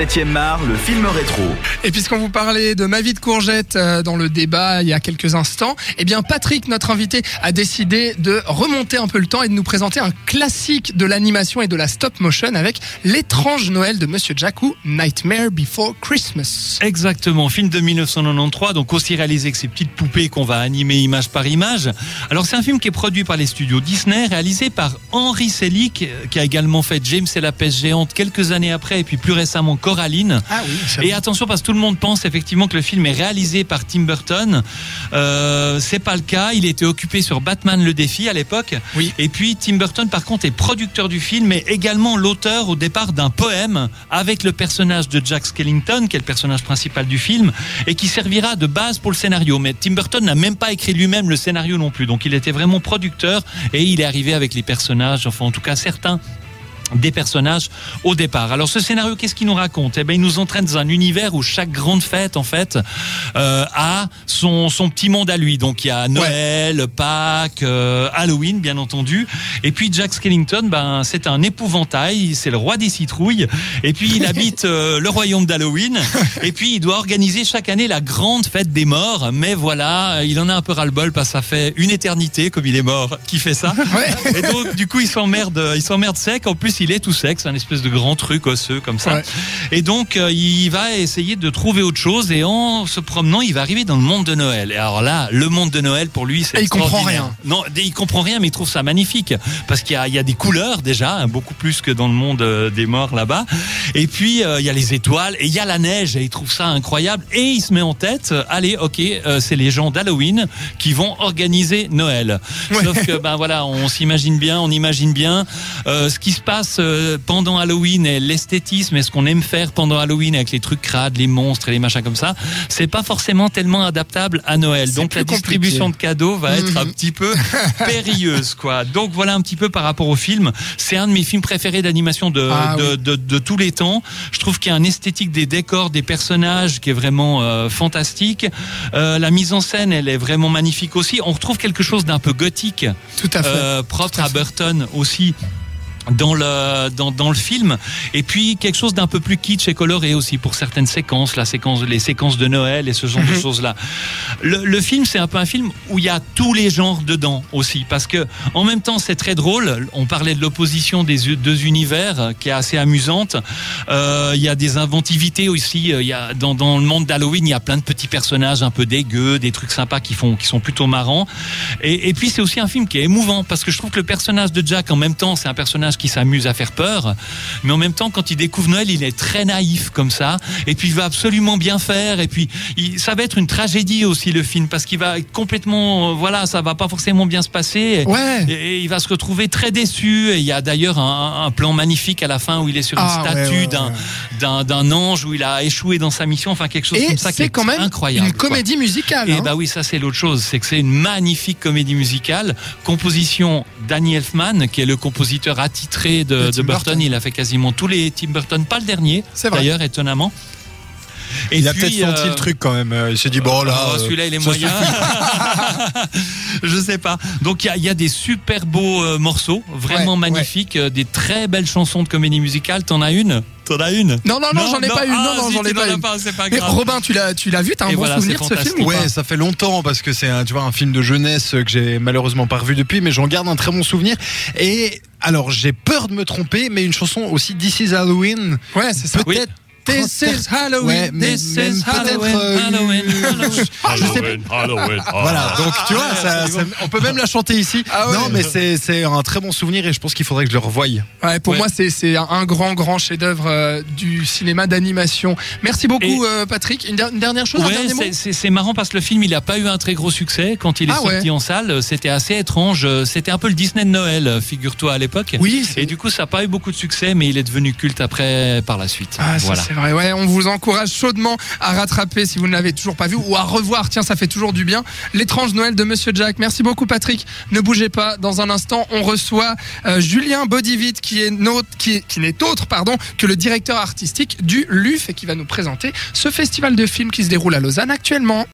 7e art, le film rétro. Et puisqu'on vous parlait de ma vie de courgette euh, dans le débat il y a quelques instants, eh bien Patrick, notre invité, a décidé de remonter un peu le temps et de nous présenter un classique de l'animation et de la stop motion avec L'étrange Noël de Monsieur Jack ou Nightmare Before Christmas. Exactement, film de 1993, donc aussi réalisé que ces petites poupées qu'on va animer image par image. Alors c'est un film qui est produit par les studios Disney, réalisé par Henry Selick, qui a également fait James et la pêche géante quelques années après, et puis plus récemment Coraline. Ah oui, Et attention parce que tout le monde pense effectivement que le film est réalisé par Tim Burton. Euh, c'est pas le cas. Il était occupé sur Batman le défi à l'époque. Oui. Et puis Tim Burton par contre est producteur du film mais également l'auteur au départ d'un poème avec le personnage de Jack Skellington qui est le personnage principal du film et qui servira de base pour le scénario. Mais Tim Burton n'a même pas écrit lui-même le scénario non plus. Donc il était vraiment producteur et il est arrivé avec les personnages, enfin en tout cas certains des personnages au départ. Alors ce scénario, qu'est-ce qu'il nous raconte? Eh ben, il nous entraîne dans un univers où chaque grande fête, en fait, euh, a son son petit monde à lui. Donc il y a Noël, Pâques, euh, Halloween, bien entendu. Et puis Jack Skellington, ben c'est un épouvantail, c'est le roi des citrouilles. Et puis il habite euh, le royaume d'Halloween. Et puis il doit organiser chaque année la grande fête des morts. Mais voilà, il en a un peu ras-le-bol parce que ça fait une éternité, comme il est mort, qui fait ça. Ouais. Et donc, du coup, il s'emmerde, il s'emmerde sec. En plus, il est tout sec. C'est un espèce de grand truc osseux comme ça. Ouais. Et donc, euh, il va essayer de trouver autre chose. Et en se promenant, il va arriver dans le monde de Noël. Et alors là, le monde de Noël, pour lui, c'est il comprend rien. Non, il comprend rien, mais il trouve ça magnifique. Parce qu'il y a, il y a des couleurs déjà, hein, beaucoup plus que dans le monde euh, des morts là-bas. Et puis, euh, il y a les étoiles et il y a la neige. Et il trouve ça incroyable. Et il se met en tête, euh, allez, ok, c'est les gens d'Halloween qui vont organiser Noël. Ouais. Sauf que, ben voilà, on s'imagine bien, on imagine bien ce qui se passe euh, pendant Halloween et l'esthétisme et ce qu'on aime faire pendant Halloween avec les trucs crades, les monstres et les machins comme ça, c'est pas forcément tellement adaptable à Noël. Donc la distribution compliqué. de cadeaux va être un Mhm. petit peu périlleuse, quoi. Donc voilà un petit peu par rapport au film. C'est un de mes films préférés d'animation de, Ah de, oui. de, de tous les temps. Je trouve qu'il y a un esthétique des décors, des personnages qui est vraiment euh, fantastique. Euh, la mise en scène, elle est vraiment magnifique aussi. On retrouve quelque chose d'un peu gothique Tout à fait. euh, propre Tout à à, fait. Burton aussi dans le dans, dans le film. Et puis quelque chose d'un peu plus kitsch et coloré aussi pour certaines séquences la séquence les séquences de Noël et ce genre de Mhm. choses là le, le film c'est un peu un film où il y a tous les genres dedans aussi. Parce que en même temps c'est très drôle. On parlait de l'opposition des deux univers euh, qui est assez amusante. Euh, il y a des inventivités aussi euh, il y a dans, dans le monde d'Halloween il y a plein de petits personnages un peu dégueux des trucs sympas qui font qui sont plutôt marrants. Et, et puis c'est aussi un film qui est émouvant parce que je trouve que le personnage de Jack en même temps c'est un personnage qui s'amuse à faire peur mais en même temps quand il découvre Noël il est très naïf comme ça et puis il va absolument bien faire et puis il- ça va être une tragédie aussi le film parce qu'il va être complètement euh, voilà ça va pas forcément bien se passer Ouais. et, et il va se retrouver très déçu et il y a d'ailleurs un, un plan magnifique à la fin où il est sur une Ah, statue ouais, d'un ouais. d'un d'un ange où il a échoué dans sa mission enfin quelque chose Et comme ça qui c'est est quand même incroyable une quoi. comédie musicale. Et hein. bah oui, ça c'est l'autre chose, c'est que c'est une magnifique comédie musicale, composition Danny Elfman, qui est le compositeur attitré de, De de Tim Burton. Burton. Il a fait quasiment tous les Tim Burton, pas le dernier, C'est vrai. d'ailleurs étonnamment. Et Il a peut-être senti euh, le truc quand même. Euh, Il s'est dit bon là. oh, euh, celui-là il est moyen. Je sais pas. Donc il y a, il y a des super beaux euh, morceaux, vraiment Ouais, magnifiques, des très belles chansons de comédie musicale. T'en as une? T'en as une? Non, non, non, j'en ai pas une. Non, ah, non, si, j'en ai pas une. pas, c'est pas Mais. Robin, tu l'as, tu l'as vu T'as un Et bon voilà, souvenir de ce film ou Ouais, ça fait longtemps parce que c'est un, tu vois, un film de jeunesse que j'ai malheureusement pas revu depuis, mais j'en garde un très bon souvenir. Et alors, j'ai peur de me tromper, mais une chanson aussi This is Halloween. Ouais, c'est ça. Peut-être. This is Halloween. Ouais, mais- This is Halloween, euh, Halloween, Halloween. Je sais pas. Voilà, donc tu vois, ça- ça- on peut même la chanter ici. Ah ouais. non, mais c'est c'est un très bon souvenir et je pense qu'il faudrait que je le revoie. Ouais, pour Ouais. moi, c'est c'est un, grand, grand chef-d'œuvre euh, du cinéma d'animation. Merci beaucoup, Et- euh, Patrick. Une, der- une dernière chose, Ouais, c'est- marrant parce que le film il a pas eu un très gros succès quand il est Ah sorti ouais. en salle. C'était assez étrange. C'était un peu le Disney de Noël, figure-toi à l'époque. Oui, Et du coup, ça n'a pas eu beaucoup de succès, mais il est devenu culte après par la suite. Ah, ça, voilà. c'est Ouais, on vous encourage chaudement à rattraper si vous ne l'avez toujours pas vu ou à revoir. Tiens, ça fait toujours du bien. L'étrange Noël de Monsieur Jack. Merci beaucoup, Patrick. Ne bougez pas. Dans un instant, on reçoit euh, Julien Bodivit, qui est notre, qui n'est autre, pardon, que le directeur artistique du LUF et qui va nous présenter ce festival de films qui se déroule à Lausanne actuellement.